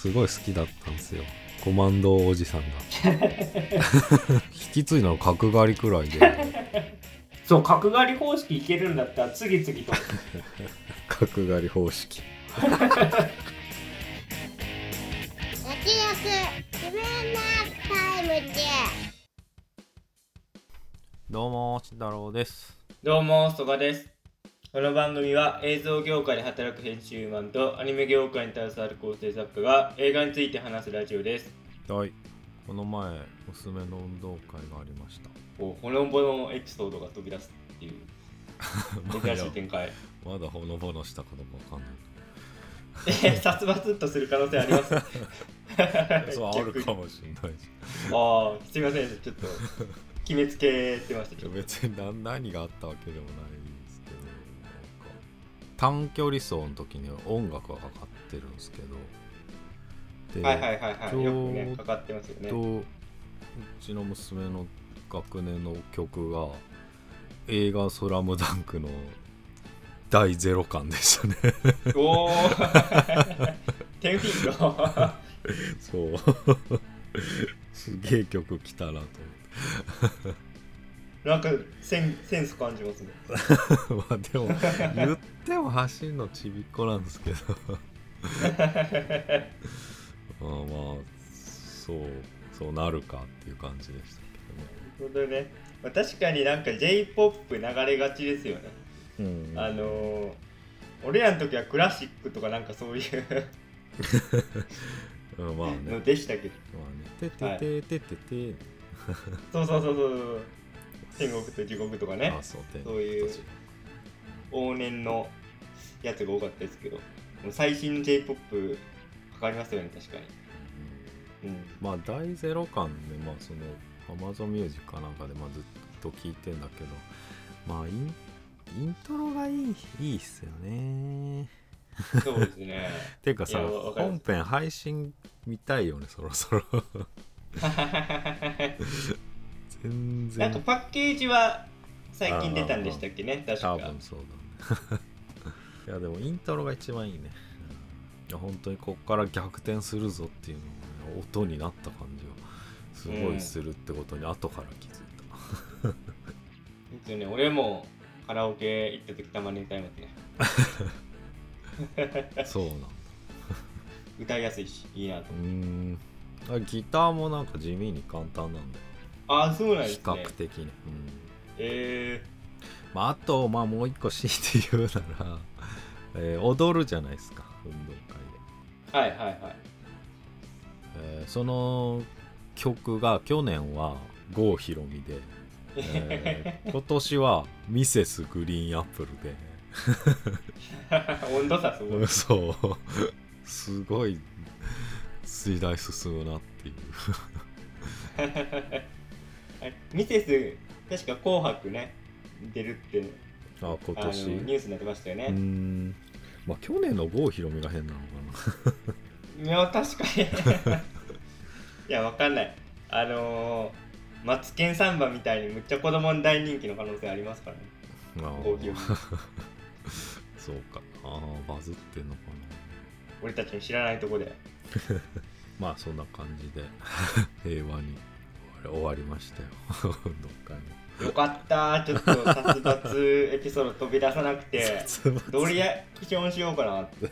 すごい好きだったんですよ。コマンドおじさんが。引き継いだの角刈りくらいで。そう角刈り方式いけるんだったら次々と。角刈り方式。焼き肉自分なタイムでどうも慎太郎です。どうも曽我ですこの番組は映像業界で働く編集マンとアニメ業界に携わる構成作家が映画について話すラジオです。はい。この前娘の運動会がありました。おほのぼのエピソードが飛び出すっていう。珍しい展開。まだほのぼのしたかどうかわかんない。え殺伐とする可能性あります？そうあるかもしれないし。ああすいません。ちょっと決めつけてましたけど 別に何何があったわけでもない短距離走の時に音楽がかかってるんですけどではいはいはいはい。よくねかかってますよね。とうちの娘の学年の曲が映画「スラムダンクの第ゼロ感でしたね。おお テンフィンド。そう。すげえ曲来たなと思ってなんかセンセンス感じますね。まあでも言っても走るのちびっこなんですけど。まあまあそうそうなるかっていう感じでしたなるほどね、まあ、確かになんか J−POP 流れがちですよね、けどね、うん、あのー、俺らの時はクラシックとかなんかそういう うんまあね。のでしたけど、まあね。てててててて、そうそうそうそう天国と地獄とかね。あそう天そういう往年のやつが多かったですけど。最新の J−POP かかりますよね確かに。うん。まあ大ゼロ感でまあその Amazon ミュージックかなんかでまあずっと聞いてんだけど。まあインイントロがいいいいっすよね。そうですね。ていうかさ本編配信見たいよねそろそろ 全なん然かパッケージは最近出たんでしたっけね？確か。多分そうだね。いやでもイントロが一番いいね。うんいや本当にこっから逆転するぞっていうのが、ね、音になった感じがすごいするってことに後から気づいですよね俺もカラオケ行った時たまに歌いますね。た、そうなんだ。歌いやすいしいいなと。うーん。あギターもなんか地味に簡単なんだよああそうなんです比ね較的ねうん。えまあ、あと、まあ、もう一個強いて言うなら、えー踊るじゃないですか運動会で、ー、はいはいはい。えーその曲が去年は郷ひろみで、えー 今年はミセスグリーンアップルで。温度差すごい。そう。すごい時代進むなっていうはいミセス確か「紅白ね」出るってあ今年？ニュースになってましたよね、ん。まあ去年の郷ひろみが変なのか いや確かに。いやわかんない。あのー、マツケンサンバみたいにむっちゃ子供に大人気の可能性ありますからね。郷ひろみ。そうか。ああバズってんのかな。俺たちの知らないとこで。まあそんな感じで。平和に終わりましたよ。運動会もよかった。ちょっと殺伐エピソード飛び出さなくて。どうリアクションしようかな。っ て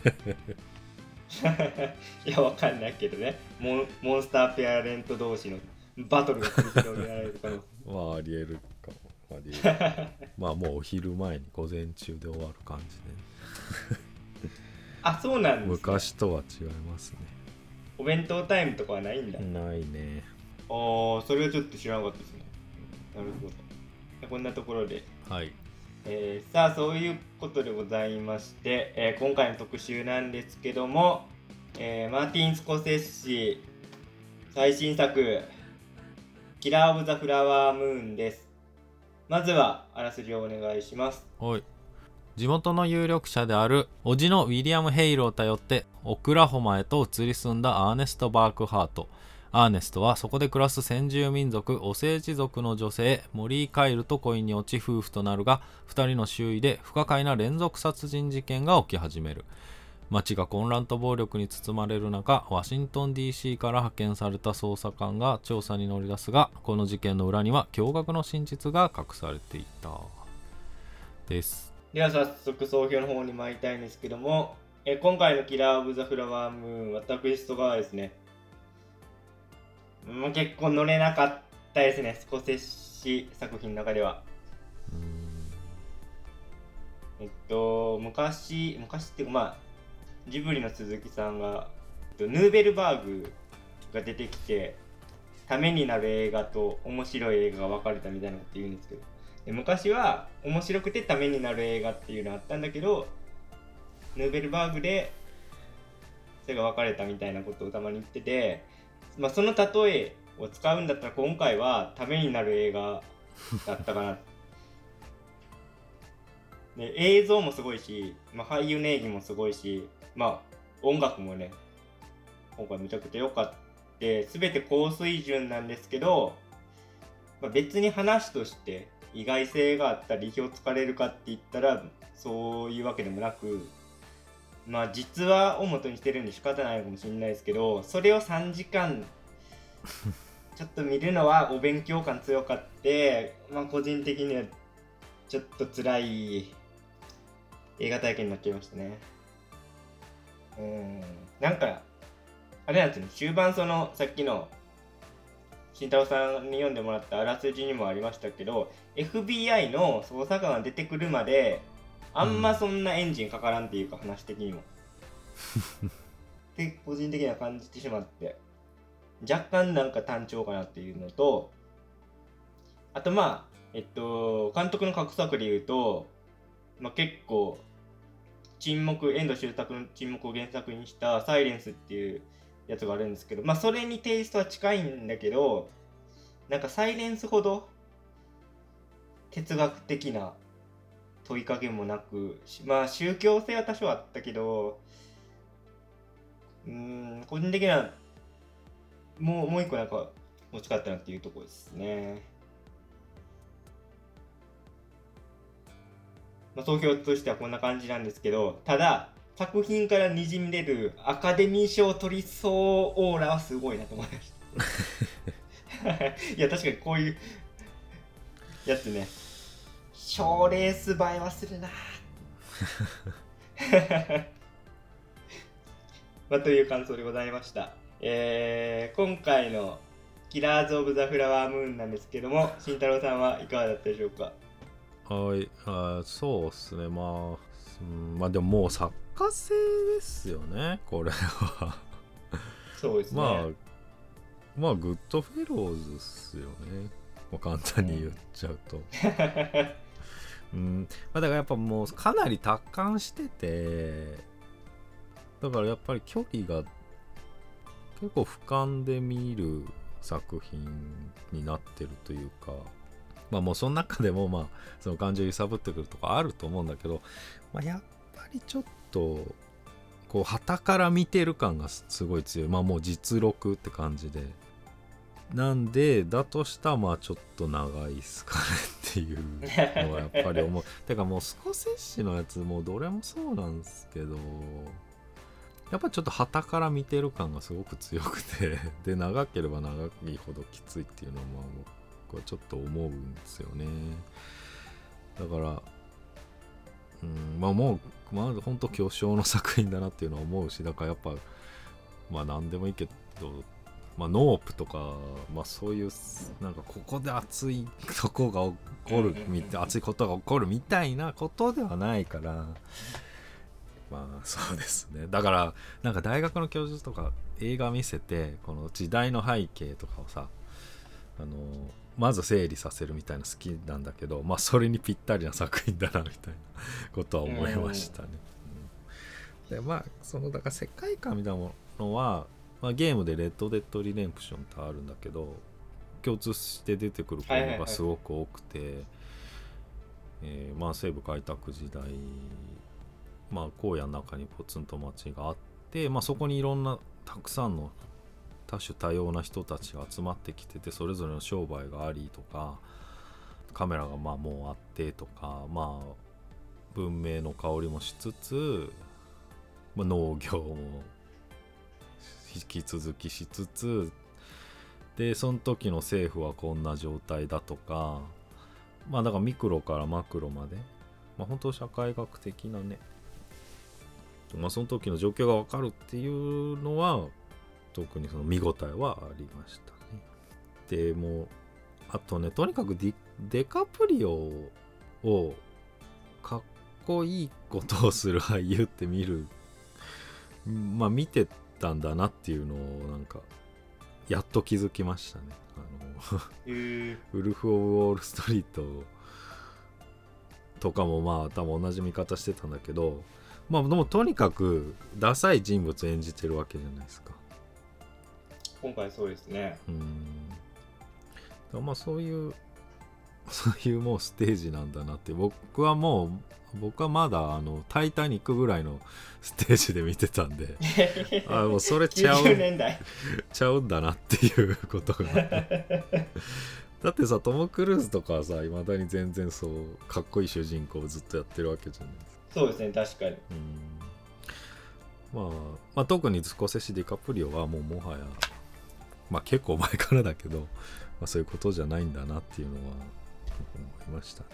いやわかんないけどね。モンモンスターペアレント同士のバトルが繰り広げられる可能性まあありえるかも。ありえる。まあもうお昼前に午前中で終わる感じあそうなんでです、ね、昔とは違いますお弁当タイムとかはないんだ、ねないねああそれはちょっと知らなかったですね。なるほど。こんなところで、はい。えーさあそういうことでございまして、えー今回の特集なんですけども、えーマーティン・スコセッシ最新作「キラー・オブ・ザ・フラワームーン」です。まずはあらすじをお願いします。はい。地元の有力者である叔父のウィリアム・ヘイルを頼ってオクラホマへと移り住んだアーネスト・バークハートアーネストはそこで暮らす先住民族オセージ族の女性モリー・カイルと恋に落ち夫婦となるが2人の周囲で不可解な連続殺人事件が起き始める。街が混乱と暴力に包まれる中ワシントン DC から派遣された捜査官が調査に乗り出すがこの事件の裏には驚愕の真実が隠されていた。です。では早速総評の方に参りたいんですけども、え今回のキラー・オブ・ザ・フラワームーン、私とかはですね、もう結構乗れなかったですね、スコセッシ作品の中では。えっと、昔、昔っていうか、まあ、ジブリの鈴木さんが、えっとヌーベルバーグが出てきて、ためになる映画と面白い映画が分かれたみたいなこと言うんですけど、で昔は面白くてためになる映画っていうのがあったんだけど、ヌーベルバーグでそれが分かれたみたいなことをたまに言ってて、まあ、その例えを使うんだったら今回はためになる映画だったかな。で映像もすごいし、まあ、俳優の演技もすごいし、まあ、音楽もね今回めちゃくちゃ良かった。全て高水準なんですけど、まあ、別に話として意外性があったり意表をつかれるかって言ったらそういうわけでもなくまあ実話を元にしてるんで仕方ないかもしれないですけどそれを3時間ちょっと見るのはお勉強感強かって、まあ個人的にはちょっと辛い映画体験になっちゃいましたね。うん。なんか、あれなんですね、終盤そのさっきの慎太郎さんに読んでもらったあらすじにもありましたけど、FBI の捜査官が出てくるまで、あんまそんなエンジンかからんっていうか、話的にも。って個人的には感じてしまって。若干なんか単調かなっていうのと、あとまあ、えっと、監督の格作で言うと、まあ、結構、沈黙、遠藤周作の沈黙を原作にしたサイレンスっていうやつがあるんですけど、まあそれにテイストは近いんだけど、なんかサイレンスほど哲学的な問いかけもなく、まあ宗教性は多少あったけど、うん、個人的にはもう、もう一個なんか欲しかったなっていうところですね。まあ、投票としてはこんな感じなんですけど、ただ、作品からにじみ出るアカデミー賞取りそうオーラはすごいなと思いました。いや、確かにこういうやつね、賞レース映えはするな。まあ、という感想でございました。えー、今回のキラーズ・オブ・ザ・フラワームーンなんですけども、慎太郎さんはいかがだったでしょうか？はいあーそうっすねまあうんまあでももう作家性ですよねこれはそうですね。まあまあグッドフェローズっすよねもう簡単に言っちゃうと うん。まあ、だからやっぱもうかなり達観しててだからやっぱり距離が結構俯瞰で見る作品になってるというかまあもうその中でもまあその感情揺さぶってくるとかあると思うんだけど、まあ、やっぱりちょっとこう旗から見てる感がすすごい強い。まあもう実録って感じで。なんでだとしたらまあちょっと長いっすかねっていうのはやっぱり思う。てかもうスコセッシのやつもうどれもそうなんですけどやっぱちょっと旗から見てる感がすごく強くて で長ければ長いほどきついっていうのはまあ僕はちょっと思うんですよね。だからうんまあもうまあ本当巨匠の作品だなっていうのは思うしだからやっぱまあ何でもいいけどまあ、ノープとか、まあ、そういうなんかここで熱いとこが起こるみたい熱いことが起こるみたいなことではないからまあそうですね。だからなんか大学の教授とか映画見せてこの時代の背景とかをさあのまず整理させるみたいな好きなんだけどまあそれにぴったりな作品だなみたいなことは思いましたね。うん。でまあそのだから世界観みたいなものはまあ、ゲームでレッド・デッド・リデンプションってあるんだけど共通して出てくることがすごく多くて、えーまあ、西部開拓時代、まあ、荒野の中にポツンと町があって、まあ、そこにいろんなたくさんの多種多様な人たちが集まってきててそれぞれの商売がありとかカメラがまあもうあってとかまあ文明の香りもしつつまあ、農業も引き続きしつつでその時の政府はこんな状態だとかまあだからミクロからマクロまで、まあ、本当社会学的なねまあその時の状況がわかるっていうのは特にその見応えはありましたね。でもあとねとにかくディデカプリオをかっこいいことをする俳優って見るまあ見てたんだなっていうのをなんかやっと気づきましたね。あのえー、ウルフ・オブ・ウォール・ストリートとかもまあ多分同じ見方してたんだけどまあでもとにかくダサい人物演じてるわけじゃないですか。今回そうですね。うん。まあそういうそういうもうステージなんだなって。僕はもう僕はまだあの「タイタニック」ぐらいのステージで見てたんで。あもうそれちゃう90年代。ちゃうんだなっていうことが だってさトム・クルーズとかはさいまだに全然そうかっこいい主人公をずっとやってるわけじゃないですか。そうですね確かに。うん。まあ、まあ特にスコセッシ・ディカプリオはもうもはやまあ結構前からだけど、まあ、そういうことじゃないんだなっていうのは思いましたね。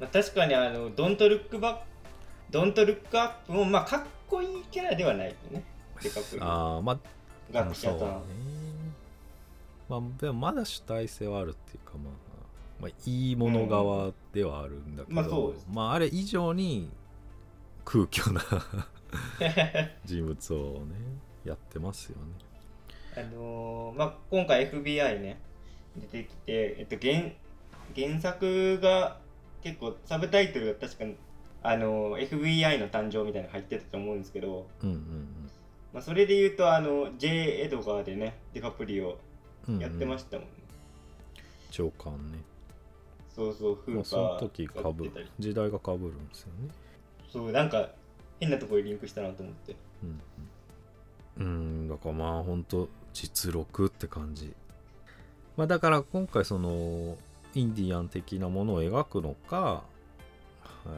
まあ、確かにあのドントルックバックドントルックアップもまあかっこいいキャラではないよね。ああまあ学者さん、そうね。まあでもまだ主体性はあるっていうかまあ、まあ、いいもの側ではあるんだけど、まあそうです。まああれ以上に空虚な 人物をねやってますよね。あのーまあ、今回 FBI ね出てきて、えっと、原原作が結構サブタイトルが確かに、あのー FBI の誕生みたいなのが入ってたと思うんですけど、うんうんまあ、それで言うとあの J. エドガーでねデカプリオうんやってましたもんね、長官ね。そうそうフまあーパーその時かぶ時代がかぶるんですよね。そうなんか変なところにリンクしたなと思って。うん、うん、うんだからまあほんと実録って感じ。まあだから今回そのインディアン的なものを描くのか、えー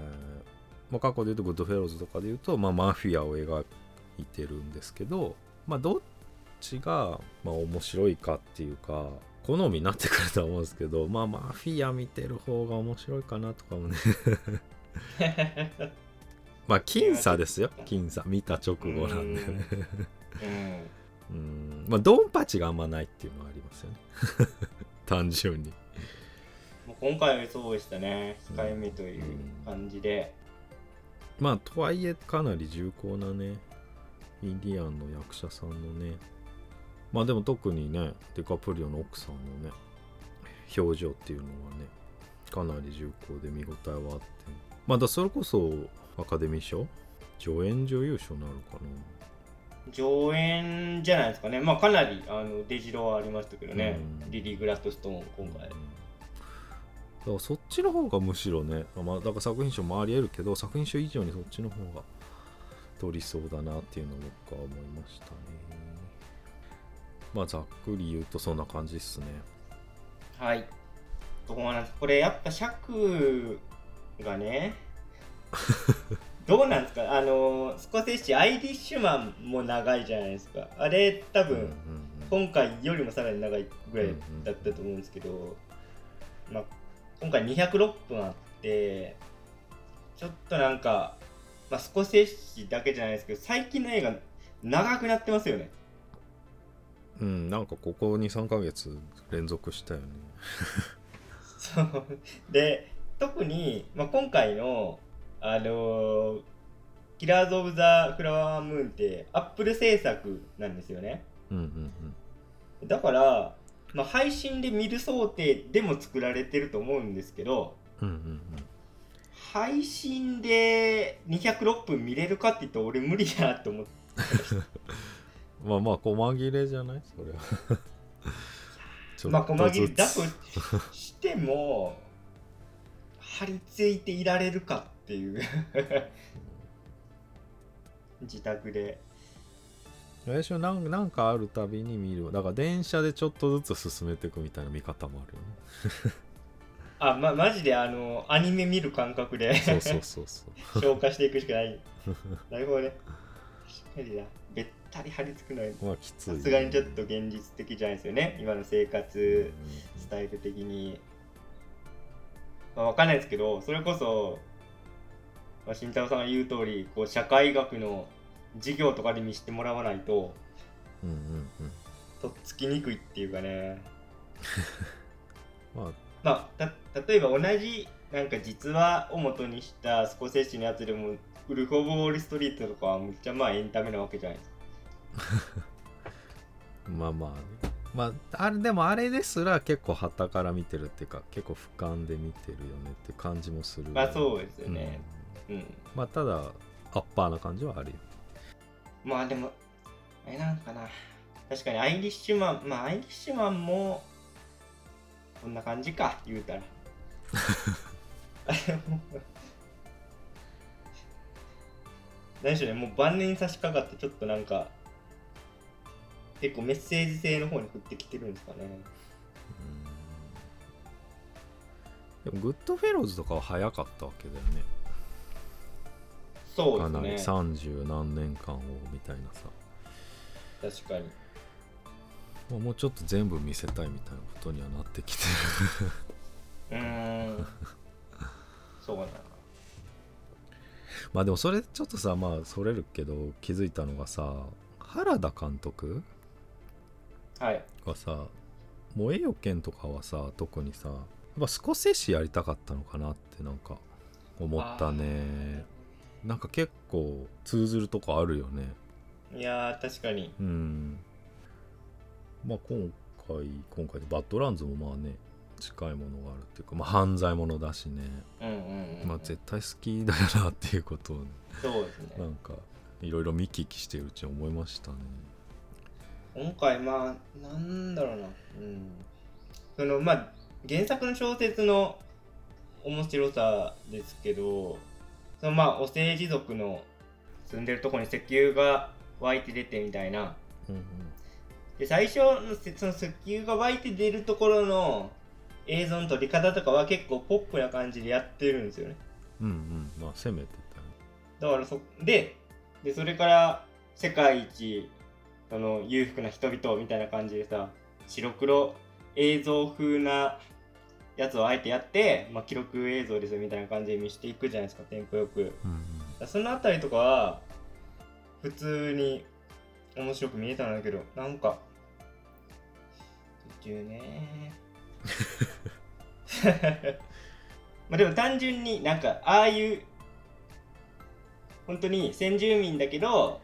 まあ、過去で言うとグッドフェローズとかで言うと、まあ、マフィアを描いてるんですけどまあどっちがまあ面白いかっていうか好みになってくるとは思うんですけどまあマフィア見てる方が面白いかなとかもね。まあ僅差ですよ。僅差。見た直後なんで。ねうん。うん。まあドンパチがあんまないっていうのはありますよね。単純に今回はそうでしたね。控えめという感じで、まあとはいえかなり重厚なねインディアンの役者さんのね。まあでも特にねデカプリオの奥さんのね表情っていうのはねかなり重厚で見応えはあって。まあだそれこそアカデミー賞？助演女優賞になるか上演じゃないですかね。まあかなりあの出城はありましたけどね、うん。リリー・グラッドストーン今回。な、だからそっちの方がむしろね、まあ、だから作品賞もありえるけど作品賞以上にそっちの方が取りそうだなっていうのを僕は思いましたね。まあざっくり言うとそんな感じっすね。はい。どうなんです？これやっぱ尺がね どうなんですか？あのスコセッシアイリッシュマンも長いじゃないですか。あれ多分、うんうんうん。今回よりもさらに長いぐらいだったと思うんですけど、まあ、今回206分あってちょっとなんか、まあ、スコセッシだけじゃないですけど最近の映画長くなってますよね。うん、なんかここ23ヶ月連続したよね。そう。で特に、まあ、今回のあのーキラーズ・オブ・ザ・フラワームーンってアップル制作なんですよね。うんうん。だから、まあ、配信で見る想定でも作られてると思うんですけどうんうんうん配信で206分見れるかって言ったら俺無理だなって思って。う んまあまあ細切れじゃない？それは。ちょっとずつ。まあ細切れだとしても張り付いていられるかっていう。自宅で最初なんなんかあるたびに見る。だから電車でちょっとずつ進めていくみたいな見方もあるよね。あまマジであのアニメ見る感覚でそうそうそうそう。消化していくしかない。なるほどね。かにな。べったり張り付くのはまあきついさすがにちょっと現実的じゃないですよね。今の生活うスタイル的に、まあ、わかんないですけどそれこそ、まあ、慎太郎さんが言う通りこう社会学の授業とかで見せてもらわないとんうんうん。とっつきにくいっていうかね。まあ。まあた例えば同じなんか実話を元にしたスコセッシのやつでもウルフ・オブ・ウォール・ストリートとかはむっちゃまあエンタメなわけじゃないですか。まあまあね。まああれでもあれですら結構旗から見てるっていうか結構俯瞰で見てるよねって感じもする。まあそうですよね。うん。うんまあただアッパーな感じはあるよまあでもあれなんかな。確かにアイリッシュマンまあアイリッシュマンもこんな感じか言うたら。何でしょうねもう晩年に差し掛かってちょっとなんか結構メッセージ性の方に振ってきてるんですかね。でもグッドフェローズとかは早かったわけだよねそうかなりですね30何年間をみたいなさ。確かに。まあもうちょっと全部見せたいみたいなことにはなってきてる。うーん。そうだな。まあでもそれちょっとさまあそれるけど気づいたのがさ原田監督はい。がさ「燃えよ剣」とかはさ特にさやっぱスコセッシやりたかったのかなってなんか思ったねなんか結構通ずるとこあるよね。いやー確かに。うん。まあ今回今回でバッドランズもまあね近いものがあるっていうかまあ犯罪者だしね。うんうんうん、まあ絶対好きだよなっていうことをね。そうですね。なんかいろいろ見聞きしてるうちに思いましたね。今回まあなんだろうな。うん。そのまあ原作の小説の面白さですけどそのまあお政治族の住んでるとこに石油が湧いて出てみたいな。うんで最初のせその石油が湧いて出るところの映像の撮り方とかは結構ポップな感じでやってるんですよね。うんうん。まあ攻めてたよだからそででそれから世界一その裕福な人々みたいな感じでさ白黒映像風なやつをあえてやって、まあ、記録映像ですよみたいな感じで見せていくじゃないですかテンポよく。うん。そのあたりとかは普通に面白く見えたんだけどなんか途中ね。まあでも単純になんかああいう本当に先住民だけど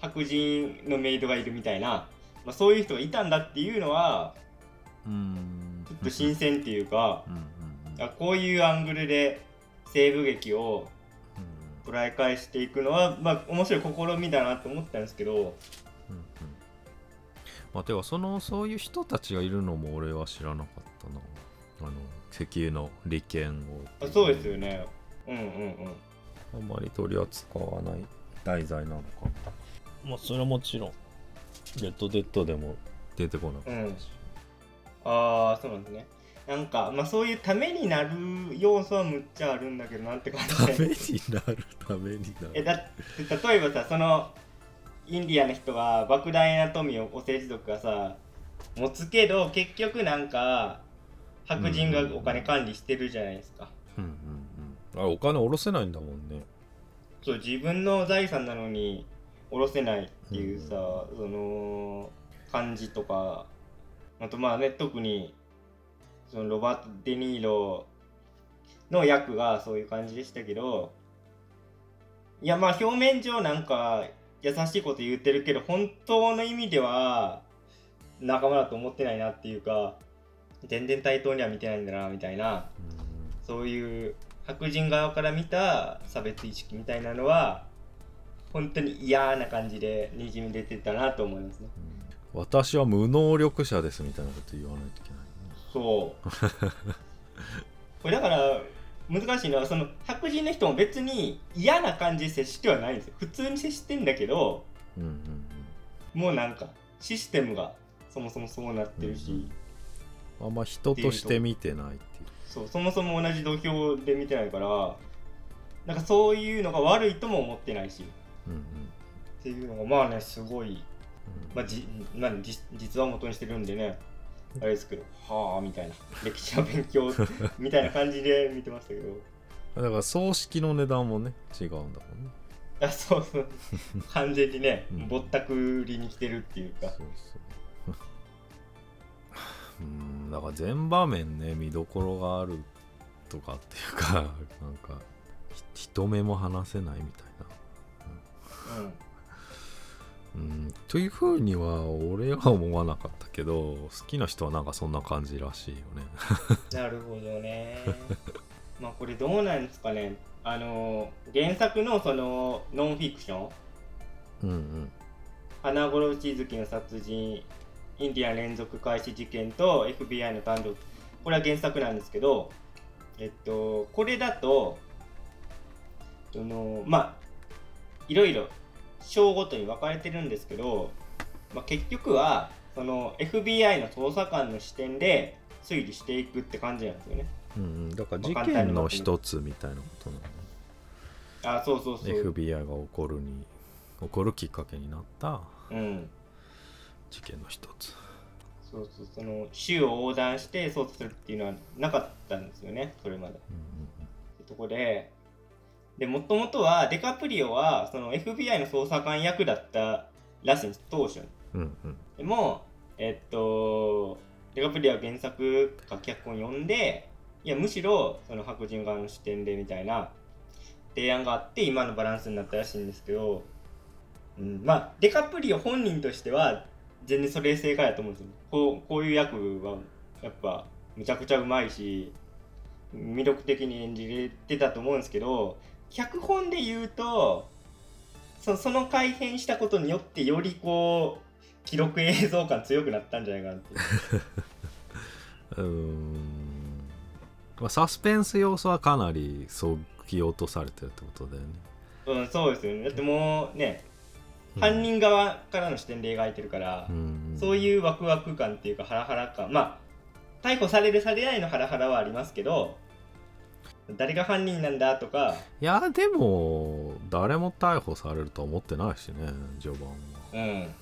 白人のメイドがいるみたいな、まあ、そういう人がいたんだっていうのはうんと新鮮っていうかうんうんうん。あこういうアングルで西部劇を捉え返していくのは、まあ、面白い試みだなと思ったんですけど。うんうん。まあてかそのそういう人たちがいるのも俺は知らなかったな。あの石油の利権をあそうですよね。うんうんうん。あんまり取り扱わない題材なのかまあそれはもちろんレッドデッドでも出てこなかったし、ああそうなんですね。なんか、まあ、そういうためになる要素はむっちゃあるんだけどなんて感じためでになるためになる。えだって例えばさそのインディアの人が莫大な富をお政治族がさ持つけど結局なんか白人がお金管理してるじゃないですか、うんうんうん。あお金下ろせないんだもんね。そう自分の財産なのに下ろせないっていうさ、その感じとかあとまあね特にそのロバート・デ・ニーロの役がそういう感じでしたけどいやまあ表面上なんか優しいこと言ってるけど本当の意味では仲間だと思ってないなっていうか全然対等には見てないんだなみたいなそういう白人側から見た差別意識みたいなのは本当に嫌な感じでにじみ出てたなと思いますね。私は無能力者ですみたいなこと言わないといけないねそう。こ れだから難しいのはその白人の人も別に嫌な感じで接してはないんですよ。普通に接してんだけどうんうんもうなんかシステムがそもそもそうなってるし、うんうん、あんま人として見てないっていうそうそもそも同じ土俵で見てないからなんかそういうのが悪いとも思ってないし。うんうんっていうのがまあねすごい、まあじまあ、じ実話を元にしてるんでねあれですけどはあみたいな。歴史の勉強みたいな感じで見てましたけど。だから葬式の値段もね違うんだもんね。あそうそう。完全にね、うんぼったくりに来てるっていうか。そうそう。うんだから全場面ね見どころがあるとかっていうかなんかひ人目も離せないみたいな。うんうんというふうには俺は思わなかったけど好きな人はなんかそんな感じらしいよね。なるほどね。まあこれどうなんですかね。あの原作のそのノンフィクション。うんうん。花殺し月の殺人インディアン連続開始事件と FBI の誕生これは原作なんですけどえっとこれだとそのまあいろいろ章ごとに分かれてるんですけど、まあ、結局はその FBI の捜査官の視点で推理していくって感じなんですよね。うんうん。だから事件の一つみたいなことなのあそうそうそう、FBI が起こるに起こるきっかけになったうん。事件の一つ。そうそう。その州を横断して捜査するっていうのはなかったんですよねそれまで。うんうんとこで、で、もともとはデカプリオはその FBI の捜査官役だったらしいんです、当初に。うんうんでも、えっと、デカプリオは原作か脚本読んで、いや、むしろその白人側の視点でみたいな提案があって、今のバランスになったらしいんですけど、うん、まあ、デカプリオ本人としては、全然それ正解だと思うんですよ。こうこういう役は、やっぱ、むちゃくちゃうまいし、魅力的に演じれてたと思うんですけど脚本で言うとそその改変したことによってよりこう記録映像感強くなったんじゃないかなっていう。ん まあサスペンス要素はかなりそぎ落とされてるってことだよね、うん、そうですよね。だってもうね、うん。犯人側からの視点で描いてるから、うん。そういうワクワク感っていうかハラハラ感。まあ逮捕されるされないのハラハラはありますけど誰が犯人なんだとか、いやでも誰も逮捕されるとは思ってないしね序盤は、うん、うん。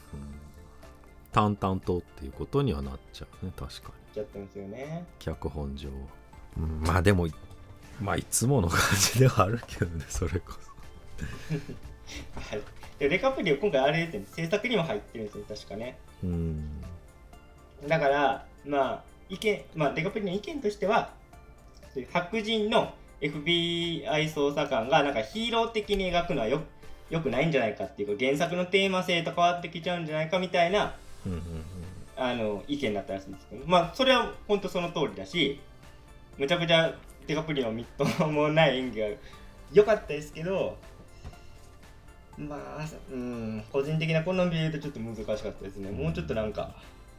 淡々とっていうことにはなっちゃうね確かに。やってますよね。脚本上、うんまあでもまあいつもの感じではあるけどね それこはい。でデカプリオ今回あれですね。制作にも入ってるんですよ確かね。そうん。だからまあ意見まあデカプリの意見としては白人の FBI 捜査官がなんかヒーロー的に描くのはよよくないんじゃないかっていうか原作のテーマ性と変わってきちゃうんじゃないかみたいなうんうんあの意見だったらしいんですけど。まあそれは本当その通りだしむちゃくちゃデカプリのみっともない演技が良かったですけどまあうん個人的な好みで言うとちょっと難しかったですね。もうちょっとなんか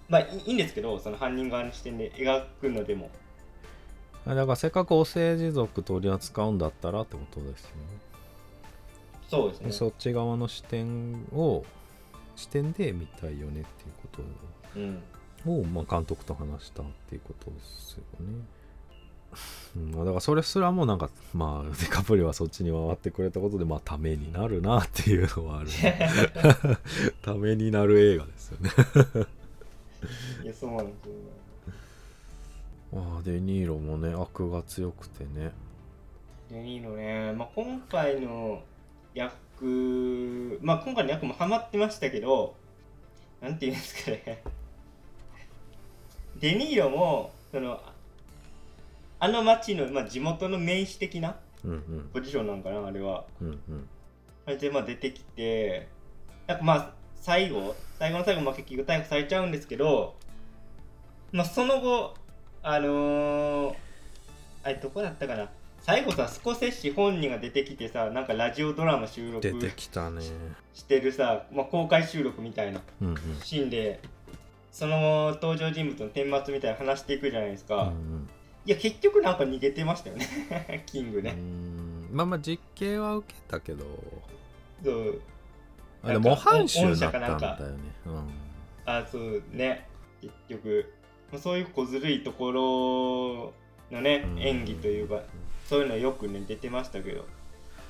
まあいいいんですけどその犯人側の視点で描くのでも。うんだからせっかくお政治族取り扱うんだったらってことですよね。そうですね。そっち側の視点を視点で見たいよねっていうこうん。とを、まあ、監督と話したっていうことですよね。うん、まあだからそれすらもなんかまあデカプリはそっちに回ってくれたことでまあためになるなっていうのはある、ね、ためになる映画ですよね。いやそうなんですよ。まあデニーロもね悪が強くてね。でいいのね、まあ、今回の役まあ今回の役もハマってましたけどなんていうんですかね。デニーロもそのあの町の、まあ、地元の名士的なポジションなんかなあれは。うんうん。あれでまあ出てきてなんかまあ最後最後の最後まあ結局逮捕されちゃうんですけどまあその後あのー、あれどこだったかな？最後さスコセッシ本人が出てきてさなんかラジオドラマ収録出てきたね。してるさ、まあ、公開収録みたいなうんうん。シーンでその登場人物の顛末みたいな話していくじゃないですか、うんいや結局なんか逃げてましたよね。キングうんうね、ん。まあまあ実刑は受けたけど。そう。あでも模範囚だったんだなんか。よね。うん。あそうね。結局まあそういう小ずるいところのね、うん。演技というかそういうのよくね出てましたけど。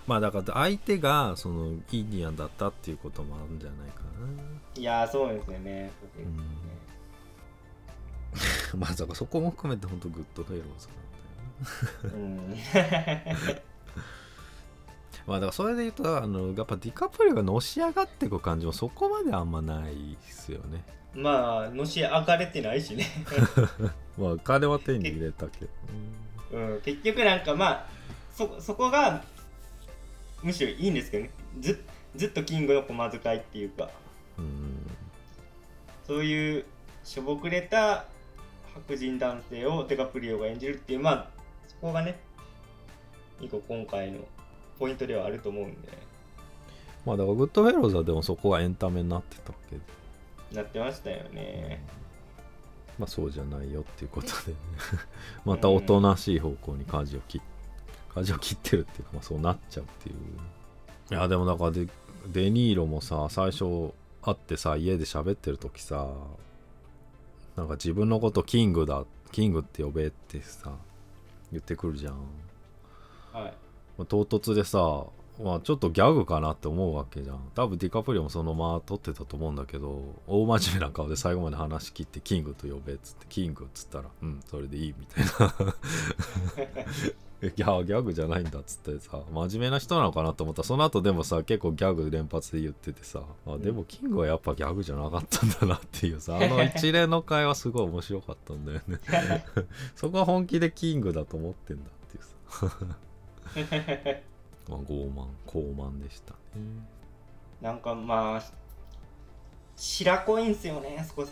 まあだから相手がそのインディアンだったっていうこともあるんじゃないかいやーそうですよね。そうですよねなまあそこも含めて本当グッドフェローズなんだよね。うん まあだからそれで言うとあのやっぱディカプリオがのし上がっていく感じもそこまであんまないですよね。まあのし上がれてないしね、まあ金は手に入れたけど。うん、結局なんかまあそそこがむしろいいんですけどね。ずずっとキングの駒遣いっていうか。うん。そういうしょぼくれた白人男性をデカプリオが演じるっていうまあそこがね一個今回のポイントではあると思うんで。まあだからグッドフェローズはでもそこはエンタメになってたけ。どなってましたよね。まあそうじゃないよっていうことで。ね またおとなしい方向に舵を切っ舵を切ってるっていうか、まあ、そうなっちゃうっていう。いやでもだからデデニーロもさ最初会ってさ家で喋ってる時さなんか自分のことキングだキングって呼べってさ言ってくるじゃん、はい。まあ唐突でさまあちょっとギャグかなって思うわけじゃん。多分ディカプリオもそのまま撮ってたと思うんだけど大真面目な顔で最後まで話切ってキングと呼べっつってキングっつったらうんそれでいいみたいな。いやギャグじゃないんだっつってさ真面目な人なのかなと思った。らその後でもさ結構ギャグ連発で言っててさあでもキングはやっぱギャグじゃなかったんだなっていうさ あの一連の会話すごい面白かったんだよね。そこは本気でキングだと思ってんだっていうさまあ傲慢高慢でしたね。なんかまあ白濃いんすよね少し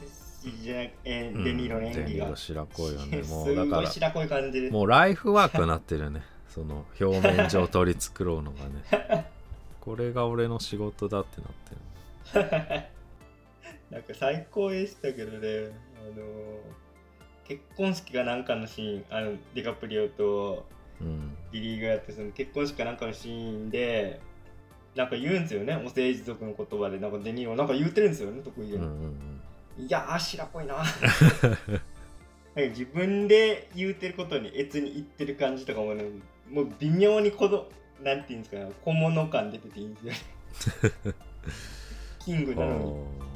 じゃなえーデニーロの演技が、デニーロ白濃いよねす もうだから白濃い感じでもうライフワークになってるね。その表面上取り繕うのがね。これが俺の仕事だってなってる。なんか最高でしたけどね、あの結婚式がなんかのシーン、あのディカプリオとうんビリーがやってその結婚式かなんかのシーンで、なんか言うんですよね、オセージ族の言葉で、なんかデニーロなんか言ってるんですよね、得意で。うんうんうんいやー、白濃いな。なんか自分で言うてることに悦に入ってる感じとかもね、もう微妙にこの、なんていうんですかね、小物感出てていいんですよね。キングあなのに。ー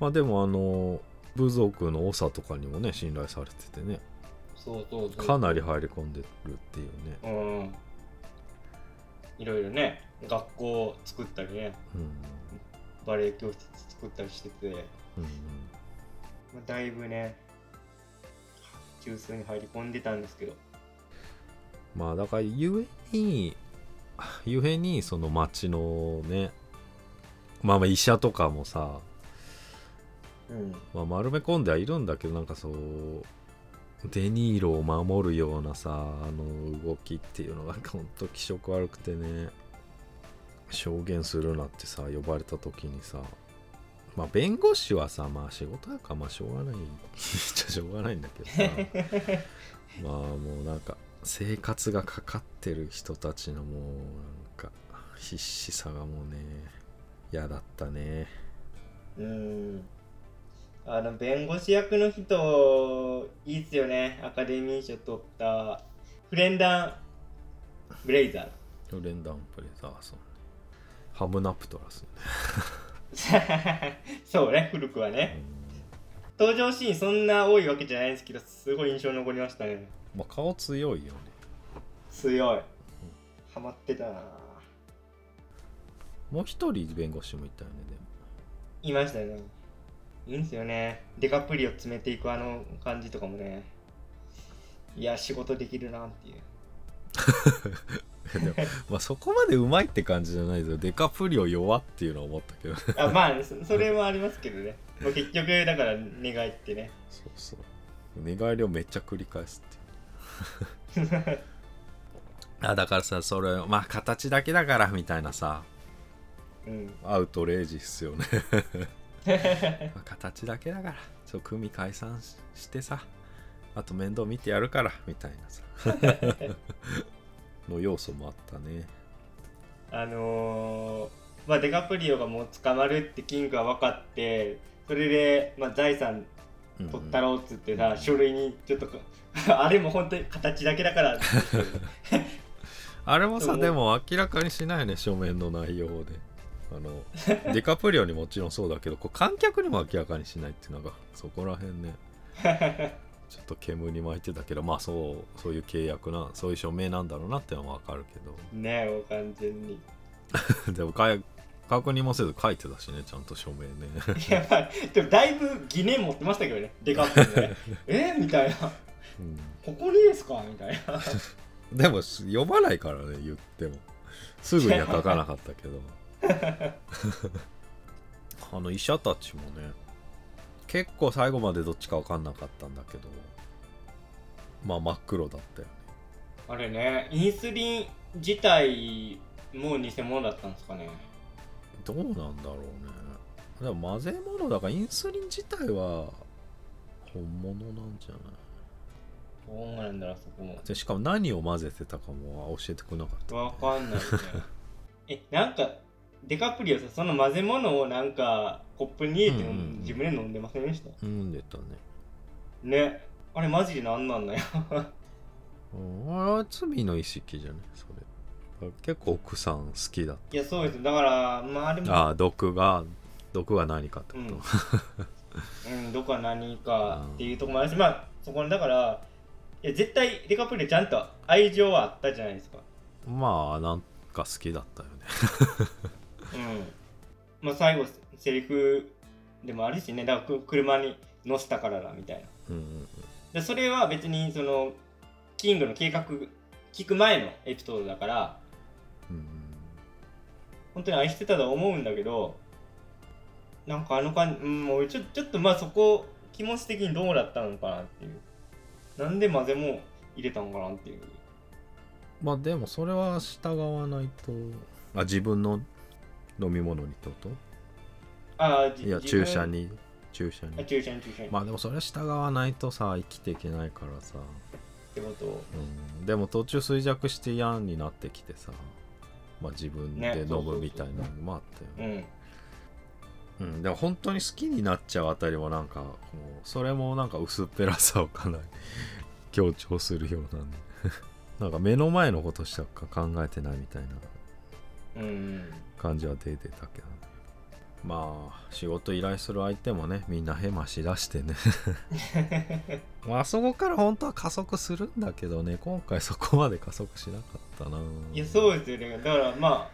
まあでもあの部族の長とかにもね信頼されててねそうそうそう。かなり入り込んでるっていうねうん。いろいろね、学校を作ったりね、うんバレエ教室作ったりしてて、うんうんまあ、だいぶね、中枢に入り込んでたんですけど。まあだからゆえに ゆえにその町のねまあまあ医者とかもさ、うん。まあ、丸め込んではいるんだけどなんかそうデニーロを守るようなさあの動きっていうのがほんと気色悪くてね。証言するなってさ呼ばれた時にさ。まあ弁護士はさまあ仕事やからまあしょうがない。じゃしょうがないんだけどさ。まあもうなんか生活がかかってる人たちのもうなんか必死さがもうね嫌だったね。うん。あの、弁護士役の人、いいっすよね。アカデミー賞取った、フレンダン・ブレイザー。レンダンプレザーソンハムナプトラス、そうね、古くはね。登場シーンそんな多いわけじゃないんですけど、すごい印象に残りましたね。まあ、顔強いよね強い。ハマってたなもう一人弁護士もいたよねでもいましたね。いいんすよね。デカプリを詰めていくあの感じとかもね。いや、仕事できるなっていう。まあそこまでうまいって感じじゃないですよデカプリオ弱っていうのは思ったけどあまあ、そそれもありますけどね。まあ、結局、だから願いってね。そうそう寝返りをめっちゃ繰り返すっていう あだからさそれまあ形だけだからみたいなさうん。アウトレイジっすよねまあ形だけだから。そう組解散ししてさ。あと面倒見てやるからみたいなさ。の要素もあったね。あのー、まあ、デカプリオがもう捕まるってキングが分かって、それで、まあ、財産うんうん。取ったろうっつってさ、うん書類にちょっとか あれも本当に形だけだから。あれもさでもでも明らかにしないね書面の内容であの デカプリオにもちろんそうだけどこう観客にも明らかにしないっていうのがそこら辺ね ちょっと煙に巻いてたけどまあそうそういう契約なそういう署名なんだろうなってのは分かるけねもう完全に。ど でもかい確認もせず書いてたしねちゃんと署名ね。いやまあでもだいぶ疑念持ってましたけどねデカップね。えみたいな。うん。ここにですか？みたいな。でも読まないからね言っても。すぐには書かなかったけどあの医者たちもね結構最後までどっちか分かんなかったんだけどまあ真っ黒だったよね。あれねインスリン自体も偽物だったんですかね。どうなんだろうね。でも混ぜ物だからインスリン自体は本物なんじゃない？どうなんだろうそこも。でしかも何を混ぜてたかも教えてくれなかったわかんないね。えなんかデカプリオさその混ぜ物をなんかコップに入れてうんうんうん。自分で飲んでませんでした？飲んでたね。ね。あれマジで何なんだよ。うんあれ罪の意識じゃないそれ。結構奥さん好きだっいやそうですだからまああれもたああ毒が毒が何かってこと、うん、どこは何かっていうところもあるし、まあそこにだからいや絶対デカプリオちゃんと愛情はあったじゃないですか。まあなんか好きだったよね。うんまあ最後セリフでもあるしね。だからく車に乗せたからだみたいな。うんうん。でそれは別にそのキングの計画聞く前のエピソードだからうんうん。本当に愛してたとは思うんだけどなんかあの感じ、うん、もうちょちょっとまあそこ気持ち的にどうだったのかなっていう。なんで混ぜも入れたのかなっていう。まあでもそれは従わないと。あ自分の飲み物にってこと？ああじいや注射に注射あに注射に注射に、まあでもそれは従わないとさ生きていけないからさ、ってこと？をうん、でも途中衰弱して嫌になってきてさ。まあ自分でね飲むみたいなのもあったよねうん。うん、でも本当に好きになっちゃうあたりもなんかもうそれもなんか薄っぺらさをかなり 強調するようなんで。なんか目の前のことしか考えてないみたいな。うん感じは出てたけど。ねまあ仕事依頼する相手もねみんなヘマしだしてね。まああそこから本当は加速するんだけどね。今回そこまで加速しなかったな。いやそうですよね。だからま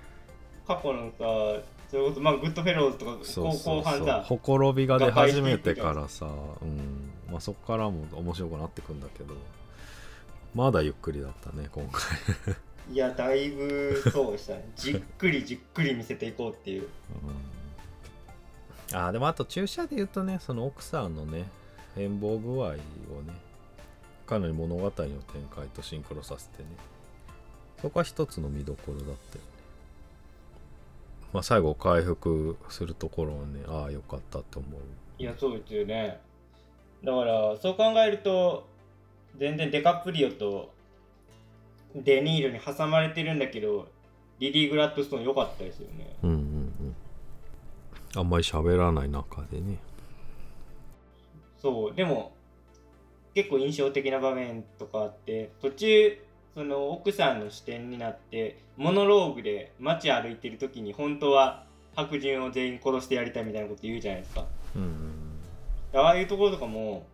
あ過去のさそれこそまあグッドフェローズとか後半さほころびが出始めてからさ、うん。まあ、そこからも面白くなってくんだけど。まだゆっくりだったね今回、いやだいぶそうでしたね。じっくりじっくり見せていこうっていう。うん、あーでもあと注射で言うとねその奥さんのね変貌具合をねかなり物語の展開とシンクロさせてね。そこは一つの見どころだったよね。まあ最後回復するところはねああよかったと思う。いやそうですよね。だからそう考えると全然デカプリオとデニールに挟まれてるんだけどリリー・グラッドストーン良かったですよね。うんうんうん。あんまり喋らない中でね。そう。でも結構印象的な場面とかあって途中その奥さんの視点になってモノローグで街歩いてる時に本当は白人を全員殺してやりたいみたいなこと言うじゃないですか。うんうんああいうところとかも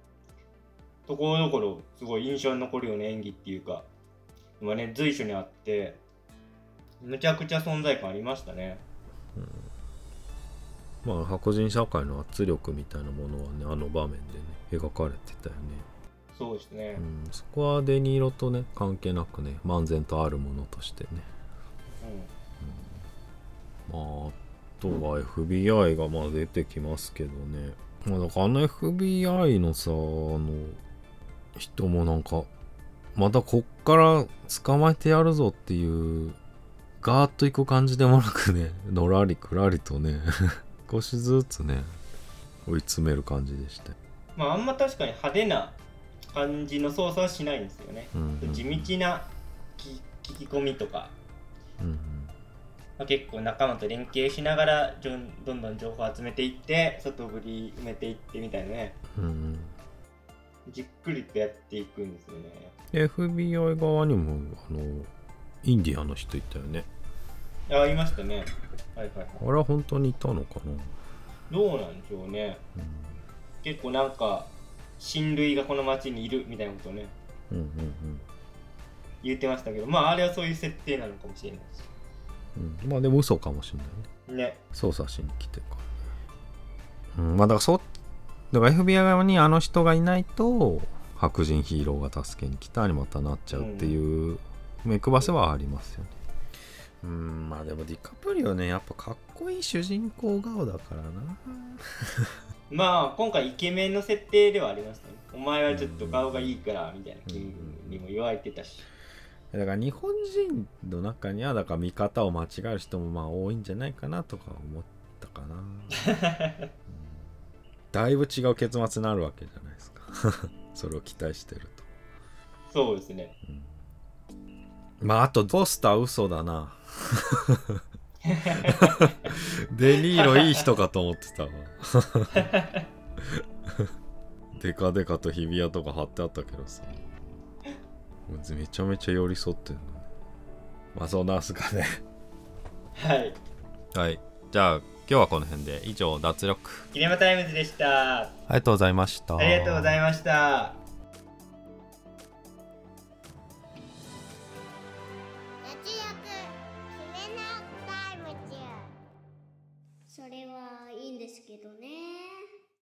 ところどころすごい印象に残るような演技っていうか今ね随所にあってむちゃくちゃ存在感ありましたね。まあ白人社会の圧力みたいなものはねあの場面でね描かれてたよね。そうですね。うん、そこはデニーロとね関係なくね漫然とあるものとしてね。まああとは FBI がまあ出てきますけどね。まあだからあの FBI のさあの人もなんかまたこっから捕まえてやるぞっていうガーッといく感じでもなくね のらりくらりとね 少しずつね追い詰める感じでした。よまああんま確かに派手な感じの操作はしないんですよね、うんうんうん。地道な聞聞き込みとか、うんうん。まあ、結構仲間と連携しながらどんどん情報を集めていって外振り埋めていってみたいなね。うんうん。じっくりとやっていくんですよね FBI 側にもあのインディアンの人いたよね。あいましたね。はいはいはい。あれは本当にいたのかな。どうなんでしょうね、結構なんか親類がこの町にいるみたいなことをね。うんうん言ってましたけど。まああれはそういう設定なのかもしれないし。うん。うんまあでも嘘かもしれないね。ね。捜査しに来てるから。ねうん。まあだからそうだから FBI 側にあの人がいないと白人ヒーローが助けに来たにまたなっちゃうっていう目配せはありますよね。うんまあでもディカプリオねやっぱかっこいい主人公顔だからな。まあ今回イケメンの設定ではありましたね。お前はちょっと顔がいいからみたいなキングにも言われてたし。だから日本人の中にはだから見方を間違える人もまあ多いんじゃないかなとか思ったかな、うん。だいぶ違う結末になるわけじゃないですか それを期待してると。そうですね。まああとポスター嘘だな。デニーロいい人かと思ってたわ。デカデカと日比谷とか貼ってあったけどさ。めちゃめちゃ寄り添ってんのまあそんなんすかね。はい。はい。じゃあ今日はこの辺で。以上脱力。キネマタイムズでした。ありがとうございました。ありがとうございました